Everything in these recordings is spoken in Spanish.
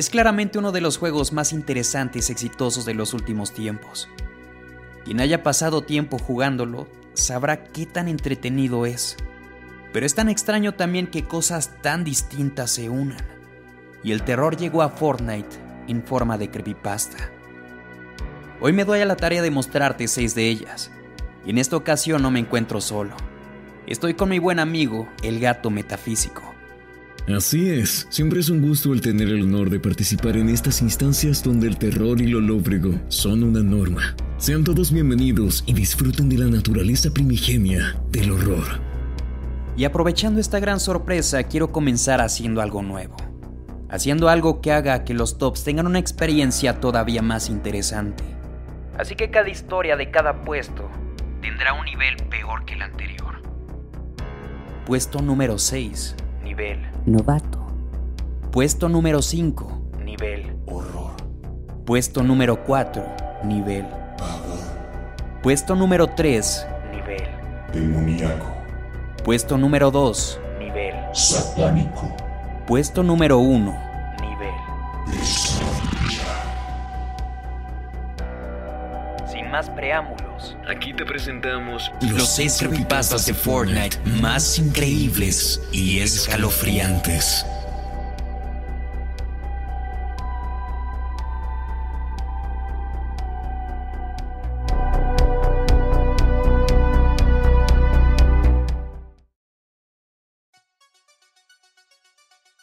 Es claramente uno de los juegos más interesantes y exitosos de los últimos tiempos. Quien haya pasado tiempo jugándolo sabrá qué tan entretenido es. Pero es tan extraño también que cosas tan distintas se unan. Y el terror llegó a Fortnite en forma de creepypasta. Hoy me doy a la tarea de mostrarte seis de ellas. Y en esta ocasión no me encuentro solo. Estoy con mi buen amigo, el gato metafísico. Así es, siempre es un gusto el tener el honor de participar en estas instancias donde el terror y lo lóbrego son una norma. Sean todos bienvenidos y disfruten de la naturaleza primigenia del horror. Y aprovechando esta gran sorpresa, quiero comenzar haciendo algo nuevo. Haciendo algo que haga que los tops tengan una experiencia todavía más interesante. Así que cada historia de cada puesto tendrá un nivel peor que el anterior. Puesto número 6, nivel Novato. Puesto número 5, nivel Horror. Puesto número 4, nivel Pavor. Puesto número 3, nivel Demoníaco. Puesto número 2, nivel Satánico. Puesto número 1, nivel Pesadilla. Sin más Aquí te presentamos los seis creepypastas de Fortnite más increíbles y escalofriantes.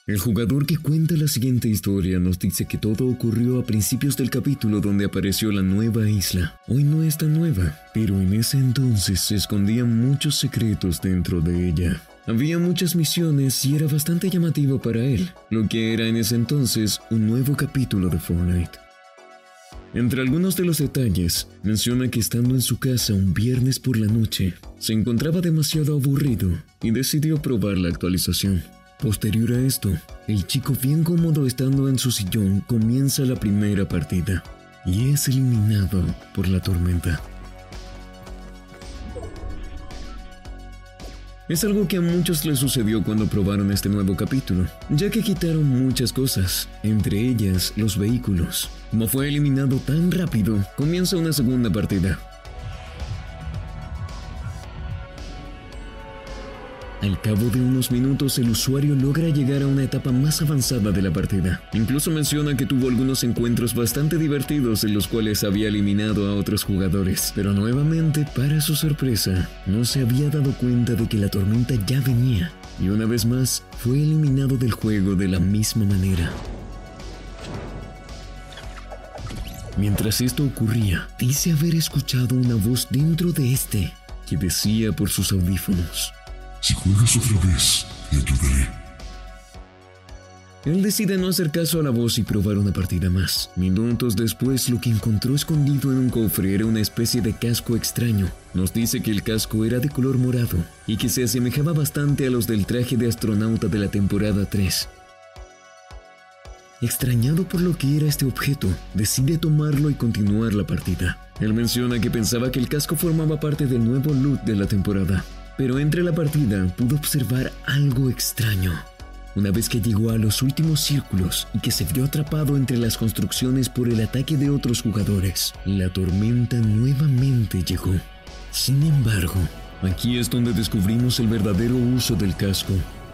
El jugador que cuenta la siguiente historia nos dice que todo ocurrió a principios del capítulo donde apareció la nueva isla. Hoy no es tan nueva, pero en ese entonces se escondían muchos secretos dentro de ella. Había muchas misiones y era bastante llamativo para él, lo que era en ese entonces un nuevo capítulo de Fortnite. Entre algunos de los detalles, menciona que estando en su casa un viernes por la noche, se encontraba demasiado aburrido y decidió probar la actualización. Posterior a esto, el chico bien cómodo estando en su sillón comienza la primera partida y es eliminado por la tormenta. Es algo que a muchos les sucedió cuando probaron este nuevo capítulo, ya que quitaron muchas cosas, entre ellas los vehículos. Como fue eliminado tan rápido, comienza una segunda partida. Al cabo de unos minutos el usuario logra llegar a una etapa más avanzada de la partida. Incluso menciona que tuvo algunos encuentros bastante divertidos en los cuales había eliminado a otros jugadores. Pero nuevamente, para su sorpresa, no se había dado cuenta de que la tormenta ya venía. Y una vez más, fue eliminado del juego de la misma manera. Mientras esto ocurría, dice haber escuchado una voz dentro de este que decía por sus audífonos. Si juegas otra vez, te ayudaré. Él decide no hacer caso a la voz y probar una partida más. Minutos después, lo que encontró escondido en un cofre era una especie de casco extraño. Nos dice que el casco era de color morado y que se asemejaba bastante a los del traje de astronauta de la temporada 3. Extrañado por lo que era este objeto, decide tomarlo y continuar la partida. Él menciona que pensaba que el casco formaba parte del nuevo loot de la temporada, pero entre la partida pudo observar algo extraño. Una vez que llegó a los últimos círculos y que se vio atrapado entre las construcciones por el ataque de otros jugadores, la tormenta nuevamente llegó. Sin embargo, aquí es donde descubrimos el verdadero uso del casco,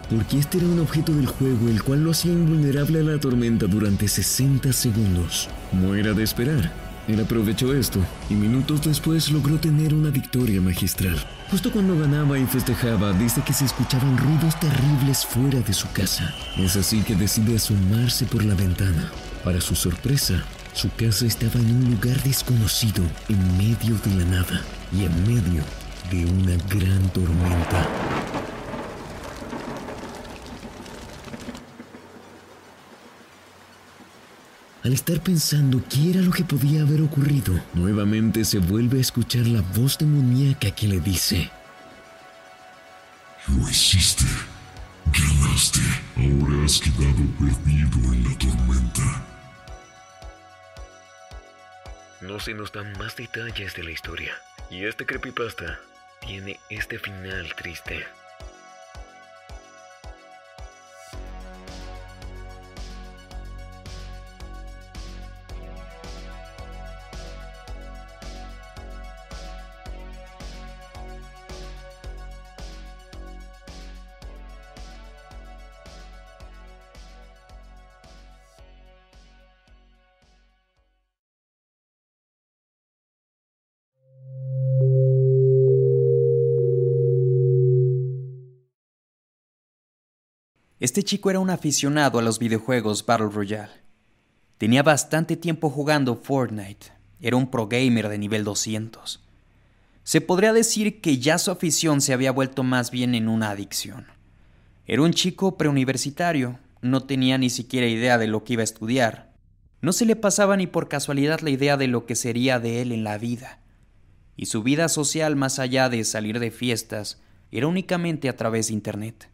porque este era un objeto del juego el cual lo hacía invulnerable a la tormenta durante 60 segundos. Como era de esperar, él aprovechó esto y minutos después logró tener una victoria magistral. Justo cuando ganaba y festejaba, dice que se escuchaban ruidos terribles fuera de su casa. Es así que decide asomarse por la ventana. Para su sorpresa, su casa estaba en un lugar desconocido, en medio de la nada y en medio de una gran tormenta. Al estar pensando qué era lo que podía haber ocurrido, nuevamente se vuelve a escuchar la voz demoníaca que le dice, Lo hiciste. Ganaste. Ahora has quedado perdido en la tormenta. No se nos dan más detalles de la historia, y este creepypasta tiene este final triste. Este chico era un aficionado a los videojuegos Battle Royale. Tenía bastante tiempo jugando Fortnite. Era un pro gamer de nivel 200. Se podría decir que ya su afición se había vuelto más bien en una adicción. Era un chico preuniversitario, no tenía ni siquiera idea de lo que iba a estudiar. No se le pasaba ni por casualidad la idea de lo que sería de él en la vida. Y su vida social más allá de salir de fiestas era únicamente a través de Internet.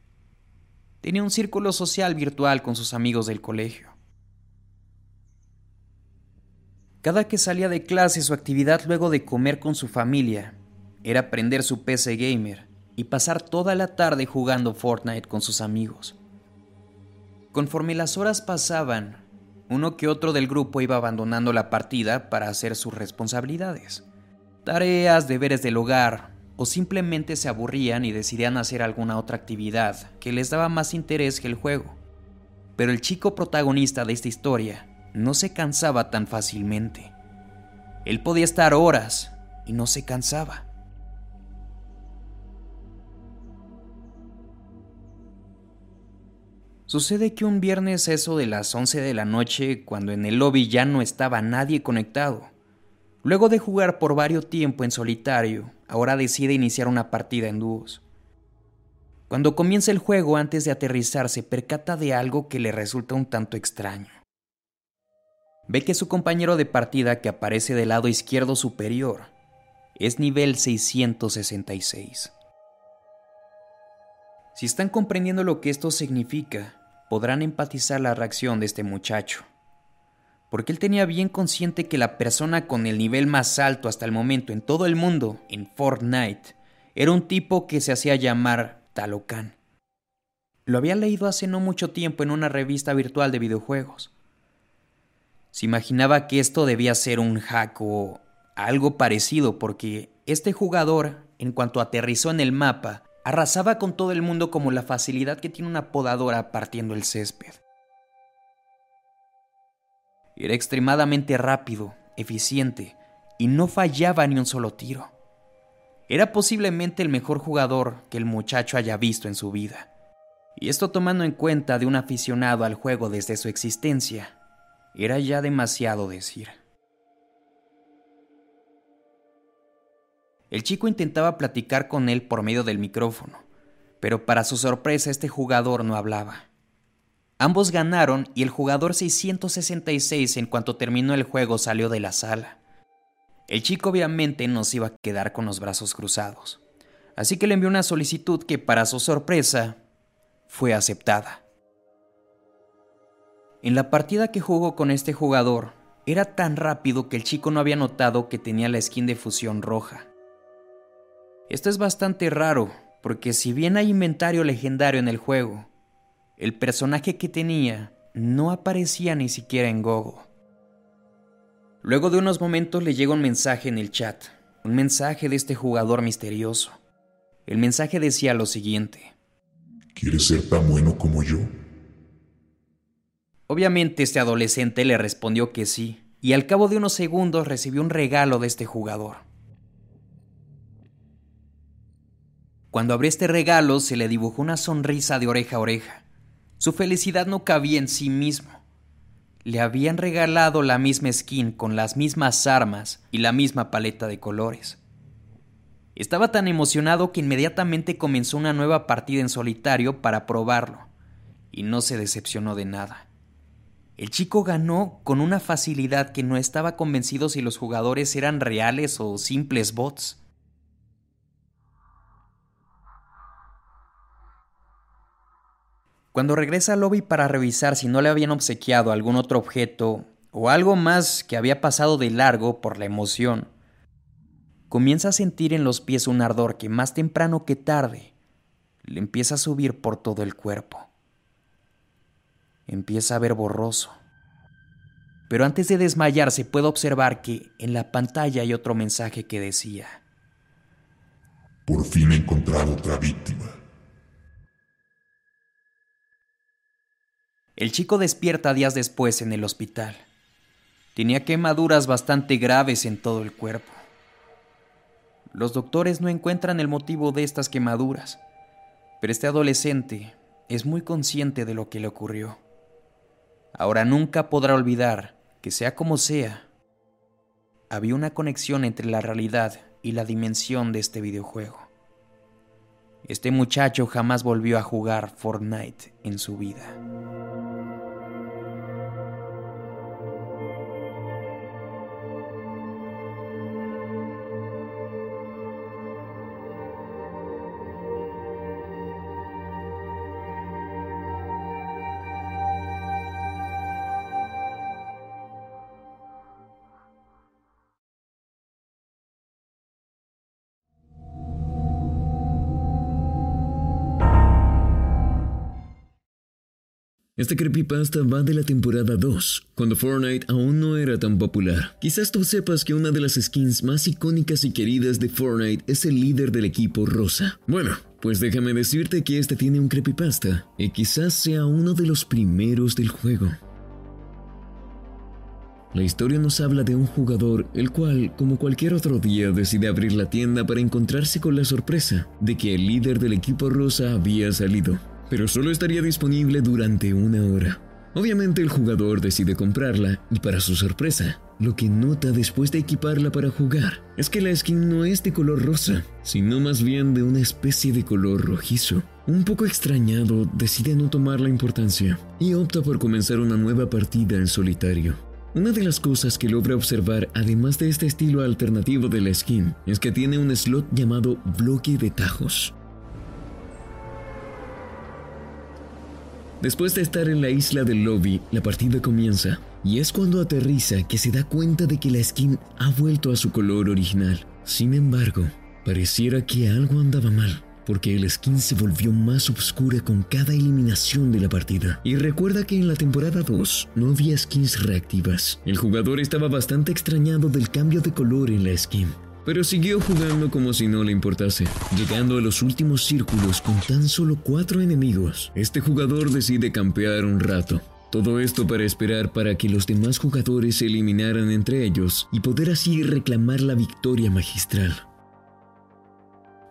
Tenía un círculo social virtual con sus amigos del colegio. Cada que salía de clase su actividad luego de comer con su familia era prender su PC gamer y pasar toda la tarde jugando Fortnite con sus amigos. Conforme las horas pasaban, uno que otro del grupo iba abandonando la partida para hacer sus responsabilidades, tareas, deberes del hogar, o simplemente se aburrían y decidían hacer alguna otra actividad que les daba más interés que el juego. Pero el chico protagonista de esta historia no se cansaba tan fácilmente. Él podía estar horas y no se cansaba. Sucede que un viernes eso de las 11 de la noche, cuando en el lobby ya no estaba nadie conectado, luego de jugar por varios tiempo en solitario, ahora decide iniciar una partida en dúos. Cuando comienza el juego antes de aterrizar se percata de algo que le resulta un tanto extraño. Ve que su compañero de partida que aparece del lado izquierdo superior es nivel 666. Si están comprendiendo lo que esto significa, podrán empatizar la reacción de este muchacho, porque él tenía bien consciente que la persona con el nivel más alto hasta el momento en todo el mundo, en Fortnite, era un tipo que se hacía llamar Talocan. Lo había leído hace no mucho tiempo en una revista virtual de videojuegos. Se imaginaba que esto debía ser un hack o algo parecido porque este jugador, en cuanto aterrizó en el mapa, Arrasaba con todo el mundo como la facilidad que tiene una podadora partiendo el césped. Era extremadamente rápido, eficiente, y no fallaba ni un solo tiro. Era posiblemente el mejor jugador que el muchacho haya visto en su vida. Y esto tomando en cuenta de un aficionado al juego desde su existencia, era ya demasiado decir. El chico intentaba platicar con él por medio del micrófono, pero para su sorpresa este jugador no hablaba. Ambos ganaron y el jugador 666 en cuanto terminó el juego salió de la sala. El chico obviamente no se iba a quedar con los brazos cruzados, así que le envió una solicitud que para su sorpresa fue aceptada. En la partida que jugó con este jugador, era tan rápido que el chico no había notado que tenía la skin de fusión roja. Esto es bastante raro, porque si bien hay inventario legendario en el juego, el personaje que tenía no aparecía ni siquiera en Gogo. Luego de unos momentos le llega un mensaje en el chat, un mensaje de este jugador misterioso. El mensaje decía lo siguiente. ¿Quieres ser tan bueno como yo? Obviamente este adolescente le respondió que sí, y al cabo de unos segundos recibió un regalo de este jugador. Cuando abrió este regalo se le dibujó una sonrisa de oreja a oreja. Su felicidad no cabía en sí mismo. Le habían regalado la misma skin con las mismas armas y la misma paleta de colores. Estaba tan emocionado que inmediatamente comenzó una nueva partida en solitario para probarlo, y no se decepcionó de nada. El chico ganó con una facilidad que no estaba convencido si los jugadores eran reales o simples bots. Cuando regresa al lobby para revisar si no le habían obsequiado algún otro objeto o algo más que había pasado de largo por la emoción, comienza a sentir en los pies un ardor que más temprano que tarde le empieza a subir por todo el cuerpo. Empieza a ver borroso. Pero antes de desmayarse puede observar que en la pantalla hay otro mensaje que decía, Por fin he encontrado otra víctima. El chico despierta días después en el hospital. Tenía quemaduras bastante graves en todo el cuerpo. Los doctores no encuentran el motivo de estas quemaduras, pero este adolescente es muy consciente de lo que le ocurrió. Ahora nunca podrá olvidar que sea como sea, había una conexión entre la realidad y la dimensión de este videojuego. Este muchacho jamás volvió a jugar Fortnite en su vida. Este creepypasta va de la temporada 2, cuando Fortnite aún no era tan popular. Quizás tú sepas que una de las skins más icónicas y queridas de Fortnite es el líder del equipo rosa. Bueno, pues déjame decirte que este tiene un creepypasta, y quizás sea uno de los primeros del juego. La historia nos habla de un jugador el cual, como cualquier otro día, decide abrir la tienda para encontrarse con la sorpresa de que el líder del equipo rosa había salido pero solo estaría disponible durante una hora. Obviamente el jugador decide comprarla y para su sorpresa, lo que nota después de equiparla para jugar es que la skin no es de color rosa, sino más bien de una especie de color rojizo. Un poco extrañado, decide no tomar la importancia y opta por comenzar una nueva partida en solitario. Una de las cosas que logra observar, además de este estilo alternativo de la skin, es que tiene un slot llamado bloque de tajos. Después de estar en la isla del lobby, la partida comienza, y es cuando aterriza que se da cuenta de que la skin ha vuelto a su color original. Sin embargo, pareciera que algo andaba mal, porque el skin se volvió más oscura con cada eliminación de la partida. Y recuerda que en la temporada 2 no había skins reactivas. El jugador estaba bastante extrañado del cambio de color en la skin pero siguió jugando como si no le importase. Llegando a los últimos círculos con tan solo cuatro enemigos, este jugador decide campear un rato. Todo esto para esperar para que los demás jugadores se eliminaran entre ellos y poder así reclamar la victoria magistral.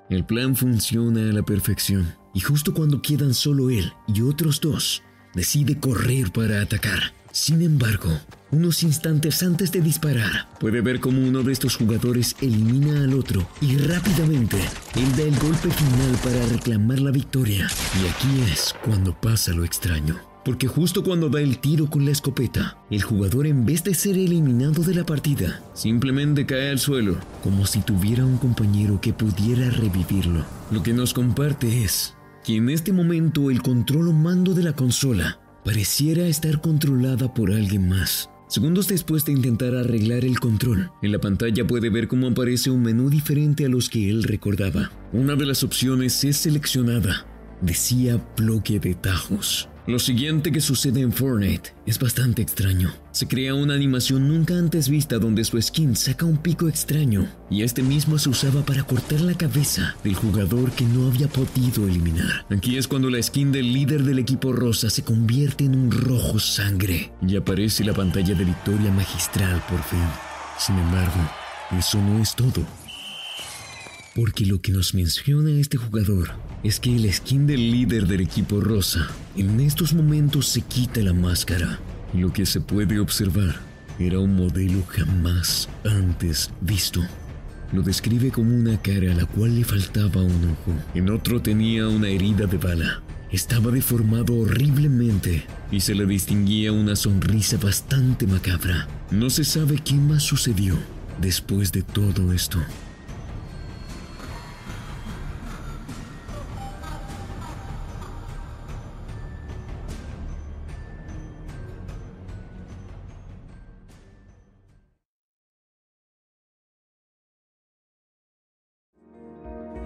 El plan funciona a la perfección, y justo cuando quedan solo él y otros dos, decide correr para atacar. Sin embargo, unos instantes antes de disparar, puede ver como uno de estos jugadores elimina al otro y rápidamente él da el golpe final para reclamar la victoria. Y aquí es cuando pasa lo extraño. Porque justo cuando da el tiro con la escopeta, el jugador en vez de ser eliminado de la partida, simplemente cae al suelo, como si tuviera un compañero que pudiera revivirlo. Lo que nos comparte es que en este momento el control o mando de la consola pareciera estar controlada por alguien más. Segundos después de intentar arreglar el control, en la pantalla puede ver cómo aparece un menú diferente a los que él recordaba. Una de las opciones es seleccionada. Decía bloque de tajos. Lo siguiente que sucede en Fortnite es bastante extraño. Se crea una animación nunca antes vista donde su skin saca un pico extraño y este mismo se usaba para cortar la cabeza del jugador que no había podido eliminar. Aquí es cuando la skin del líder del equipo rosa se convierte en un rojo sangre y aparece la pantalla de victoria magistral por fin. Sin embargo, eso no es todo. Porque lo que nos menciona este jugador es que el skin del líder del equipo rosa en estos momentos se quita la máscara. Lo que se puede observar era un modelo jamás antes visto. Lo describe como una cara a la cual le faltaba un ojo. En otro tenía una herida de bala. Estaba deformado horriblemente y se le distinguía una sonrisa bastante macabra. No se sabe qué más sucedió después de todo esto.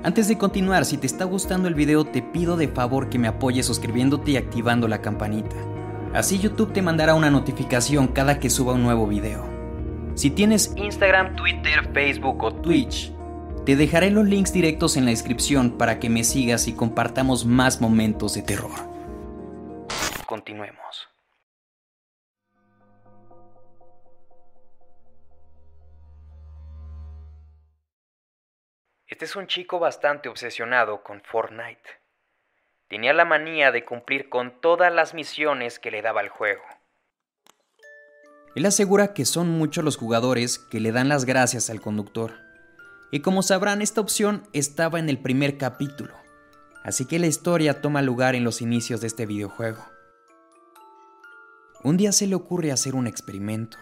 Antes de continuar, si te está gustando el video, te pido de favor que me apoyes suscribiéndote y activando la campanita. Así YouTube te mandará una notificación cada que suba un nuevo video. Si tienes Instagram, Twitter, Facebook o Twitch, te dejaré los links directos en la descripción para que me sigas y compartamos más momentos de terror. Continuemos. Este es un chico bastante obsesionado con Fortnite. tenía la manía de cumplir con todas las misiones que le daba el juego. Él asegura que son muchos los jugadores que le dan las gracias al conductor. Y como sabrán, esta opción estaba en el primer capítulo, así que la historia toma lugar en los inicios de este videojuego. Un día se le ocurre hacer un experimento.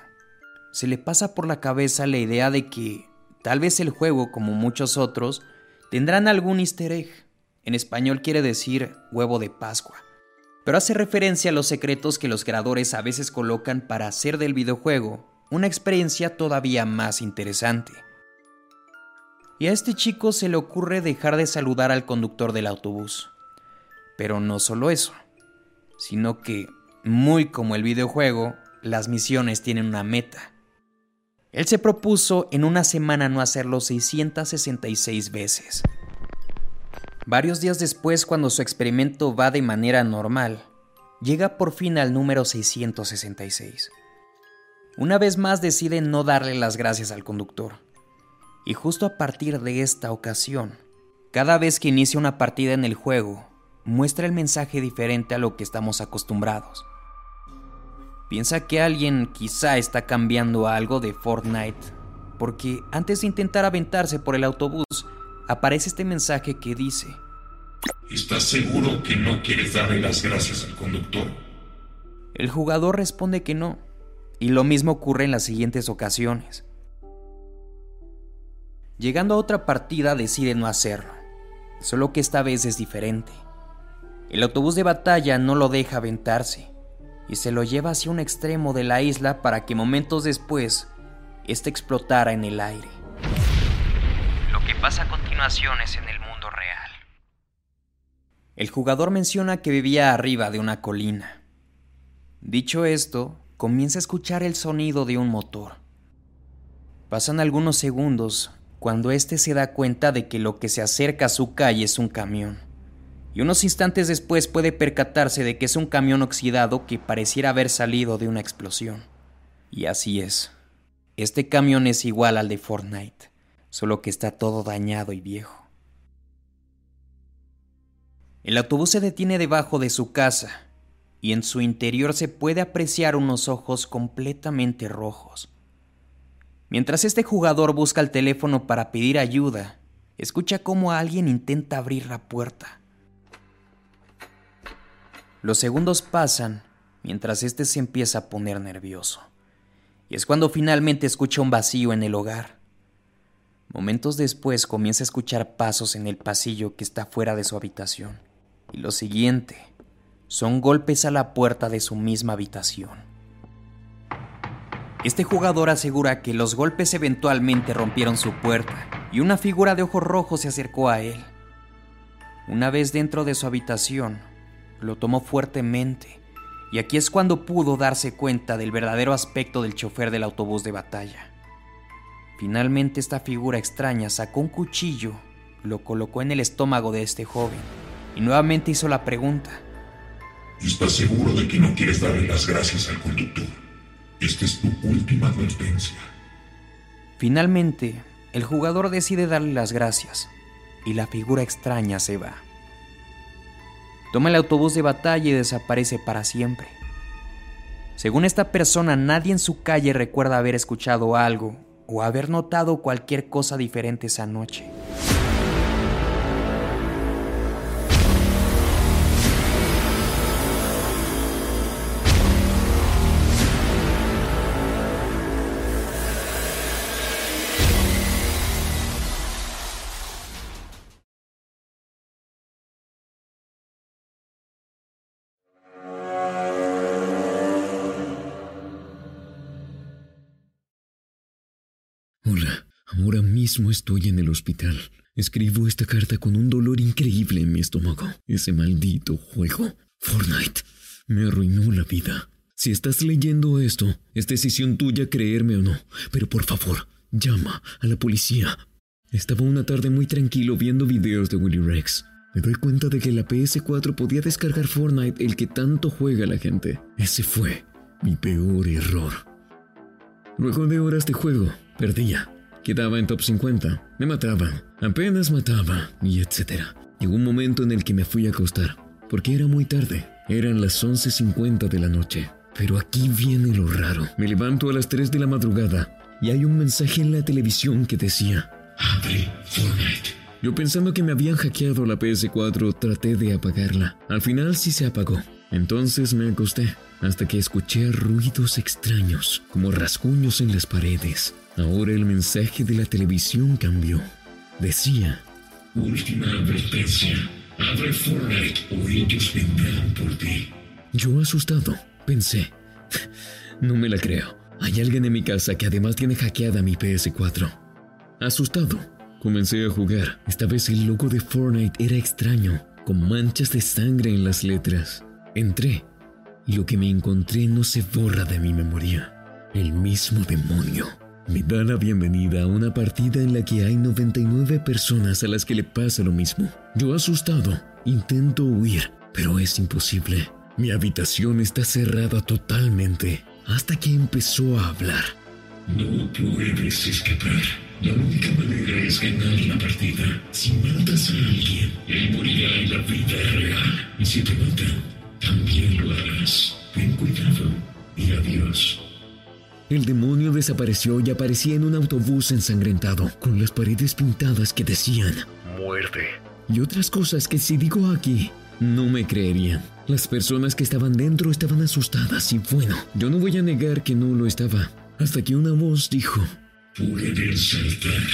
Se le pasa por la cabeza la idea de que tal vez el juego, como muchos otros, tendrán algún easter egg. En español quiere decir huevo de Pascua pero hace referencia a los secretos que los creadores a veces colocan para hacer del videojuego una experiencia todavía más interesante. Y a este chico se le ocurre dejar de saludar al conductor del autobús. Pero no solo eso, sino que, muy como el videojuego, las misiones tienen una meta. Él se propuso en una semana no hacerlo 666 veces. Varios días después, cuando su experimento va de manera normal, llega por fin al número 666. Una vez más decide no darle las gracias al conductor. Y justo a partir de esta ocasión, cada vez que inicia una partida en el juego, muestra el mensaje diferente a lo que estamos acostumbrados. Piensa que alguien quizá está cambiando algo de Fortnite, porque antes de intentar aventarse por el autobús, aparece este mensaje que dice, ¿Estás seguro que no quieres darle las gracias al conductor? El jugador responde que no, y lo mismo ocurre en las siguientes ocasiones. Llegando a otra partida decide no hacerlo, solo que esta vez es diferente. El autobús de batalla no lo deja aventarse y se lo lleva hacia un extremo de la isla para que momentos después éste explotara en el aire. Lo que pasa a continuación es en el mundo real. El jugador menciona que vivía arriba de una colina. Dicho esto, comienza a escuchar el sonido de un motor. Pasan algunos segundos cuando éste se da cuenta de que lo que se acerca a su calle es un camión. Y unos instantes después puede percatarse de que es un camión oxidado que pareciera haber salido de una explosión. Y así es. Este camión es igual al de Fortnite solo que está todo dañado y viejo. El autobús se detiene debajo de su casa y en su interior se puede apreciar unos ojos completamente rojos. Mientras este jugador busca el teléfono para pedir ayuda, escucha cómo alguien intenta abrir la puerta. Los segundos pasan mientras este se empieza a poner nervioso. Y es cuando finalmente escucha un vacío en el hogar. Momentos después comienza a escuchar pasos en el pasillo que está fuera de su habitación. Y lo siguiente son golpes a la puerta de su misma habitación. Este jugador asegura que los golpes eventualmente rompieron su puerta y una figura de ojos rojos se acercó a él. Una vez dentro de su habitación, lo tomó fuertemente y aquí es cuando pudo darse cuenta del verdadero aspecto del chofer del autobús de batalla. Finalmente esta figura extraña sacó un cuchillo, lo colocó en el estómago de este joven y nuevamente hizo la pregunta. ¿Estás seguro de que no quieres darle las gracias al conductor? Esta es tu última advertencia. Finalmente, el jugador decide darle las gracias y la figura extraña se va. Toma el autobús de batalla y desaparece para siempre. Según esta persona, nadie en su calle recuerda haber escuchado algo o haber notado cualquier cosa diferente esa noche. Mismo estoy en el hospital. Escribo esta carta con un dolor increíble en mi estómago. Ese maldito juego, Fortnite, me arruinó la vida. Si estás leyendo esto, es decisión tuya creerme o no, pero por favor, llama a la policía. Estaba una tarde muy tranquilo viendo videos de Willy Rex. Me doy cuenta de que la PS4 podía descargar Fortnite el que tanto juega la gente. Ese fue mi peor error. Luego de horas de juego, Perdía. Quedaba en top 50. Me mataban. Apenas mataba. Y etcétera. Llegó un momento en el que me fui a acostar. porque era muy tarde. Eran las 11.50 de la noche. Pero aquí viene lo raro. Me levanto a las 3 de la madrugada y hay un mensaje en la televisión que decía: Abre Fortnite. Yo pensando que me habían hackeado la PS4, traté de apagarla. Al final sí se apagó. Entonces me acosté hasta que escuché ruidos extraños, como rasguños en las paredes. Ahora el mensaje de la televisión cambió. Decía, Última advertencia. Abre Fortnite o ellos vendrán por ti. yo asustado, pensé, no me la creo. Hay alguien en mi casa que además tiene hackeada mi PS4. Asustado, comencé a jugar. Esta vez el logo de Fortnite era extraño, con manchas de sangre en las letras. Entré y lo que me encontré no se borra de mi memoria. El mismo demonio. Me da la bienvenida a una partida en la que hay 99 personas a las que le pasa lo mismo. Yo asustado, intento huir, pero es imposible. Mi habitación está cerrada totalmente hasta que empezó a hablar. No puedes escapar. La única manera es ganar la partida. Si matas a alguien, él morirá en la vida real. Y si te matan, también lo harás. Ten cuidado y adiós. El demonio desapareció y aparecía en un autobús ensangrentado, con las paredes pintadas que decían Muerte. y otras cosas que si digo aquí, no me creerían. Las personas que estaban dentro estaban asustadas y bueno, yo no voy a negar que no lo estaba, hasta que una voz dijo, Puedes saltar.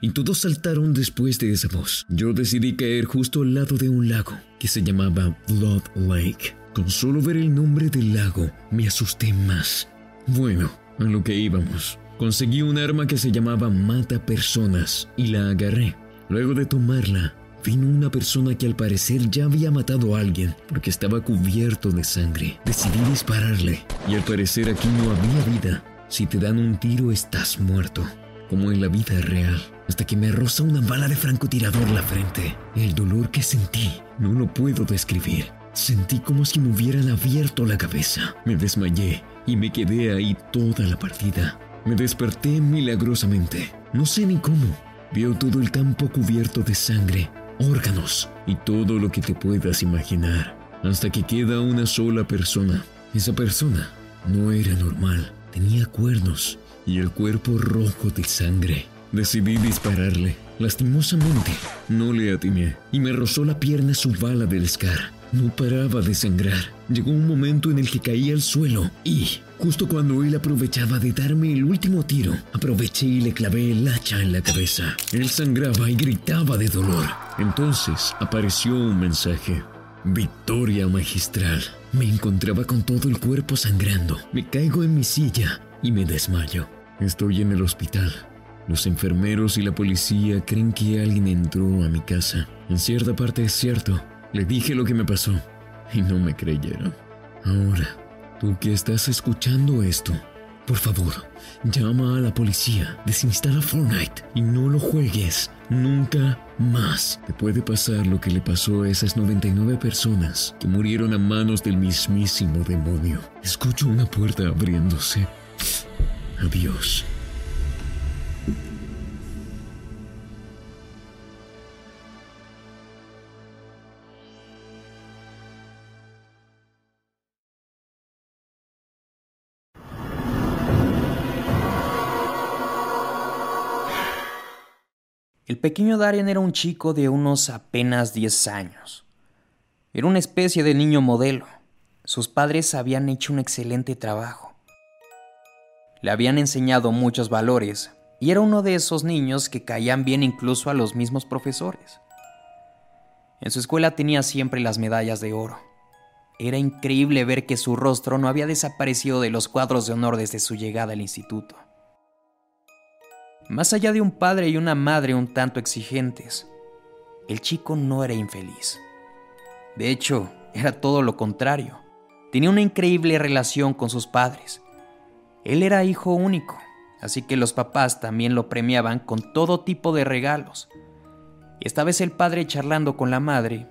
y todos saltaron después de esa voz. Yo decidí caer justo al lado de un lago que se llamaba Blood Lake. Con solo ver el nombre del lago, me asusté más. Bueno, a lo que íbamos. Conseguí un arma que se llamaba Mata Personas y la agarré. Luego de tomarla, vino una persona que al parecer ya había matado a alguien porque estaba cubierto de sangre. Decidí dispararle y al parecer aquí no había vida. Si te dan un tiro estás muerto, como en la vida real. Hasta que me roza una bala de francotirador la frente. El dolor que sentí no lo puedo describir. Sentí como si me hubieran abierto la cabeza. Me desmayé y me quedé ahí toda la partida. Me desperté milagrosamente. No sé ni cómo. Veo todo el campo cubierto de sangre, órganos y todo lo que te puedas imaginar. Hasta que queda una sola persona. Esa persona no era normal. Tenía cuernos y el cuerpo rojo de sangre. Decidí dispararle. Lastimosamente, no le atiné y me rozó la pierna su bala del Scar. No paraba de sangrar. Llegó un momento en el que caí al suelo y, justo cuando él aprovechaba de darme el último tiro, aproveché y le clavé el hacha en la cabeza. Él sangraba y gritaba de dolor. Entonces apareció un mensaje. Victoria magistral. Me encontraba con todo el cuerpo sangrando. Me caigo en mi silla y me desmayo. Estoy en el hospital. Los enfermeros y la policía creen que alguien entró a mi casa. En cierta parte es cierto. Le dije lo que me pasó y no me creyeron. Ahora, tú que estás escuchando esto, por favor, llama a la policía, desinstala Fortnite y no lo juegues nunca más. Te puede pasar lo que le pasó a esas 99 personas que murieron a manos del mismísimo demonio. Escucho una puerta abriéndose. Adiós. El pequeño Darian era un chico de unos apenas 10 años. Era una especie de niño modelo. Sus padres habían hecho un excelente trabajo. Le habían enseñado muchos valores y era uno de esos niños que caían bien incluso a los mismos profesores. En su escuela tenía siempre las medallas de oro. Era increíble ver que su rostro no había desaparecido de los cuadros de honor desde su llegada al instituto. Más allá de un padre y una madre un tanto exigentes, el chico no era infeliz. De hecho, era todo lo contrario. Tenía una increíble relación con sus padres. Él era hijo único, así que los papás también lo premiaban con todo tipo de regalos. Esta vez el padre charlando con la madre,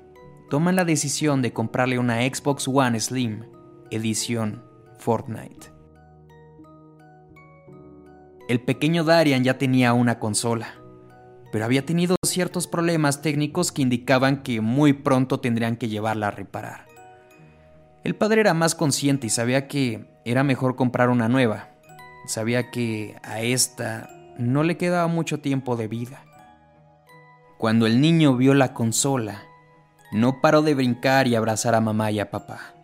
toman la decisión de comprarle una Xbox One Slim, edición Fortnite. El pequeño Darian ya tenía una consola, pero había tenido ciertos problemas técnicos que indicaban que muy pronto tendrían que llevarla a reparar. El padre era más consciente y sabía que era mejor comprar una nueva. Sabía que a esta no le quedaba mucho tiempo de vida. Cuando el niño vio la consola, no paró de brincar y abrazar a mamá y a papá.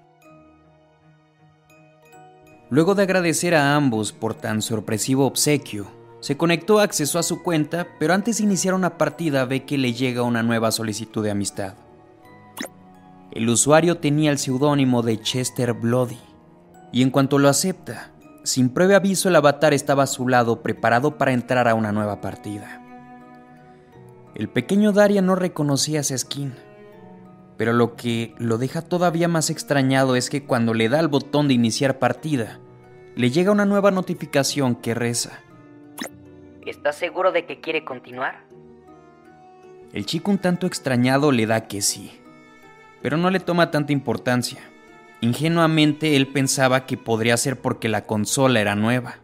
Luego de agradecer a ambos por tan sorpresivo obsequio, se conectó, accesó a su cuenta, pero antes de iniciar una partida ve que le llega una nueva solicitud de amistad. El usuario tenía el seudónimo de Chester Bloody, y en cuanto lo acepta, sin previo aviso el avatar estaba a su lado preparado para entrar a una nueva partida. El pequeño Daria no reconocía esa skin, pero lo que lo deja todavía más extrañado es que cuando le da el botón de iniciar partida, le llega una nueva notificación que reza. ¿Estás seguro de que quiere continuar? El chico un tanto extrañado le da que sí, pero no le toma tanta importancia. Ingenuamente él pensaba que podría ser porque la consola era nueva.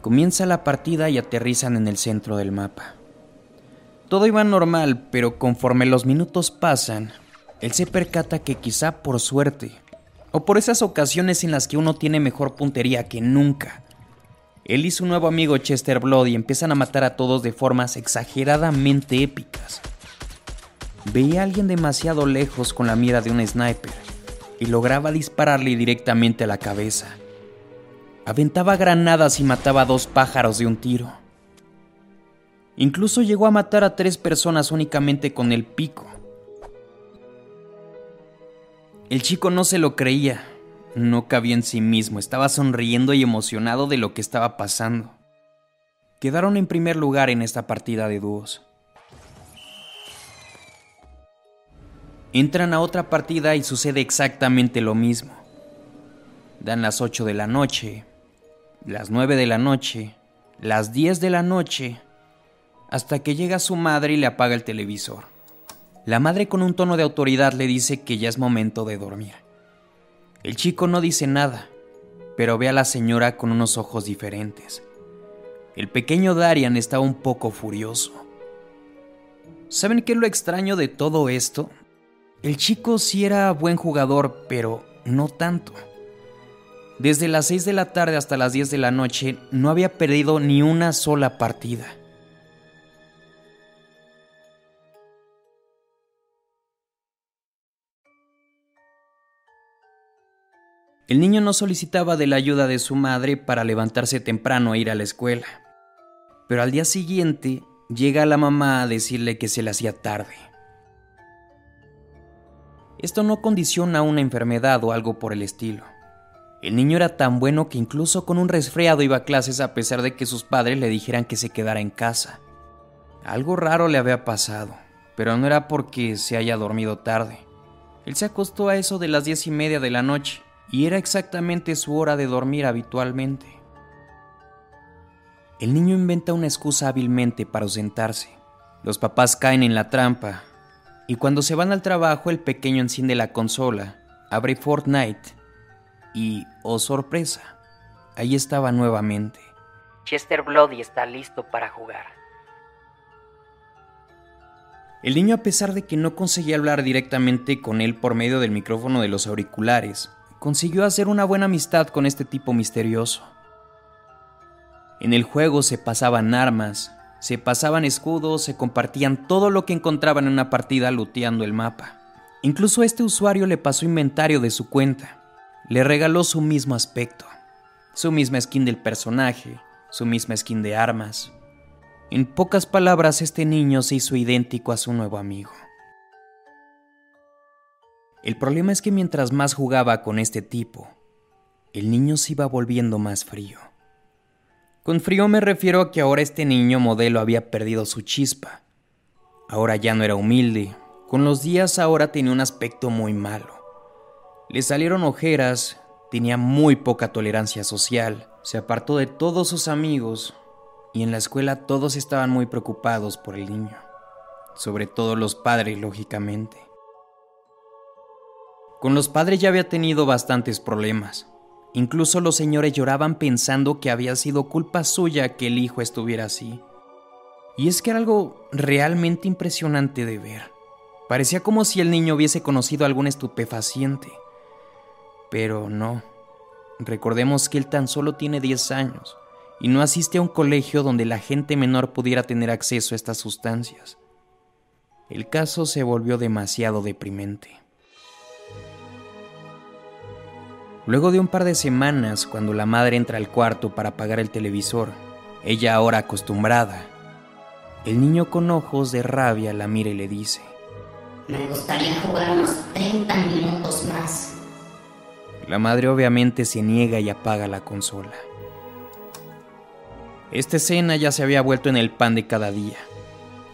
Comienza la partida y aterrizan en el centro del mapa. Todo iba normal, pero conforme los minutos pasan, él se percata que quizá por suerte, o por esas ocasiones en las que uno tiene mejor puntería que nunca, él y su nuevo amigo Chester Bloody empiezan a matar a todos de formas exageradamente épicas. Veía a alguien demasiado lejos con la mira de un sniper y lograba dispararle directamente a la cabeza. Aventaba granadas y mataba a dos pájaros de un tiro. Incluso llegó a matar a tres personas únicamente con el pico. El chico no se lo creía, no cabía en sí mismo, estaba sonriendo y emocionado de lo que estaba pasando. Quedaron en primer lugar en esta partida de dúos. Entran a otra partida y sucede exactamente lo mismo. Dan las 8 de la noche, las 9 de la noche, las 10 de la noche, hasta que llega su madre y le apaga el televisor. La madre con un tono de autoridad le dice que ya es momento de dormir. El chico no dice nada, pero ve a la señora con unos ojos diferentes. El pequeño Darian estaba un poco furioso. ¿Saben qué es lo extraño de todo esto? El chico sí era buen jugador, pero no tanto. Desde las 6 de la tarde hasta las 10 de la noche no había perdido ni una sola partida. El niño no solicitaba de la ayuda de su madre para levantarse temprano e ir a la escuela. Pero al día siguiente llega la mamá a decirle que se le hacía tarde. Esto no condiciona una enfermedad o algo por el estilo. El niño era tan bueno que incluso con un resfriado iba a clases a pesar de que sus padres le dijeran que se quedara en casa. Algo raro le había pasado, pero no era porque se haya dormido tarde. Él se acostó a eso de las diez y media de la noche, y era exactamente su hora de dormir habitualmente. El niño inventa una excusa hábilmente para ausentarse. Los papás caen en la trampa, y cuando se van al trabajo el pequeño enciende la consola, abre Fortnite y, oh sorpresa, ahí estaba nuevamente. Chester Bloody está listo para jugar. El niño, a pesar de que no conseguía hablar directamente con él por medio del micrófono de los auriculares, consiguió hacer una buena amistad con este tipo misterioso. En el juego se pasaban armas, se pasaban escudos, se compartían todo lo que encontraban en una partida luteando el mapa. Incluso este usuario le pasó inventario de su cuenta le regaló su mismo aspecto, su misma skin del personaje, su misma skin de armas. En pocas palabras, este niño se hizo idéntico a su nuevo amigo. El problema es que mientras más jugaba con este tipo, el niño se iba volviendo más frío. Con frío me refiero a que ahora este niño modelo había perdido su chispa. Ahora ya no era humilde, con los días ahora tenía un aspecto muy malo. Le salieron ojeras, tenía muy poca tolerancia social, se apartó de todos sus amigos y en la escuela todos estaban muy preocupados por el niño, sobre todo los padres, lógicamente. Con los padres ya había tenido bastantes problemas. Incluso los señores lloraban pensando que había sido culpa suya que el hijo estuviera así. Y es que era algo realmente impresionante de ver. Parecía como si el niño hubiese conocido algún estupefaciente. Pero no. Recordemos que él tan solo tiene 10 años y no asiste a un colegio donde la gente menor pudiera tener acceso a estas sustancias. El caso se volvió demasiado deprimente. Luego de un par de semanas, cuando la madre entra al cuarto para apagar el televisor, ella ahora acostumbrada, el niño con ojos de rabia la mira y le dice, Me gustaría jugar unos 30 minutos más. La madre obviamente se niega y apaga la consola. Esta escena ya se había vuelto en el pan de cada día.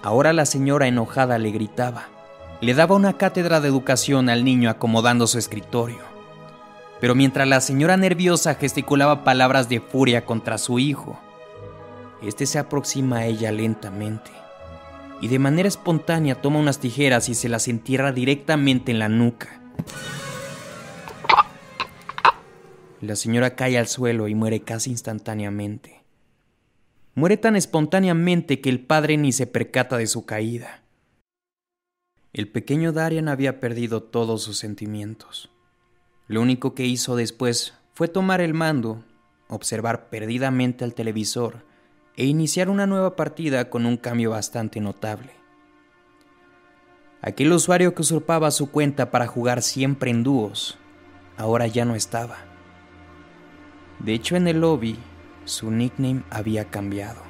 Ahora la señora enojada le gritaba. Le daba una cátedra de educación al niño acomodando su escritorio. Pero mientras la señora nerviosa gesticulaba palabras de furia contra su hijo, este se aproxima a ella lentamente y de manera espontánea toma unas tijeras y se las entierra directamente en la nuca. La señora cae al suelo y muere casi instantáneamente. Muere tan espontáneamente que el padre ni se percata de su caída. El pequeño Darian había perdido todos sus sentimientos. Lo único que hizo después fue tomar el mando, observar perdidamente al televisor e iniciar una nueva partida con un cambio bastante notable. Aquel usuario que usurpaba su cuenta para jugar siempre en dúos, ahora ya no estaba. De hecho, en el lobby, su nickname había cambiado.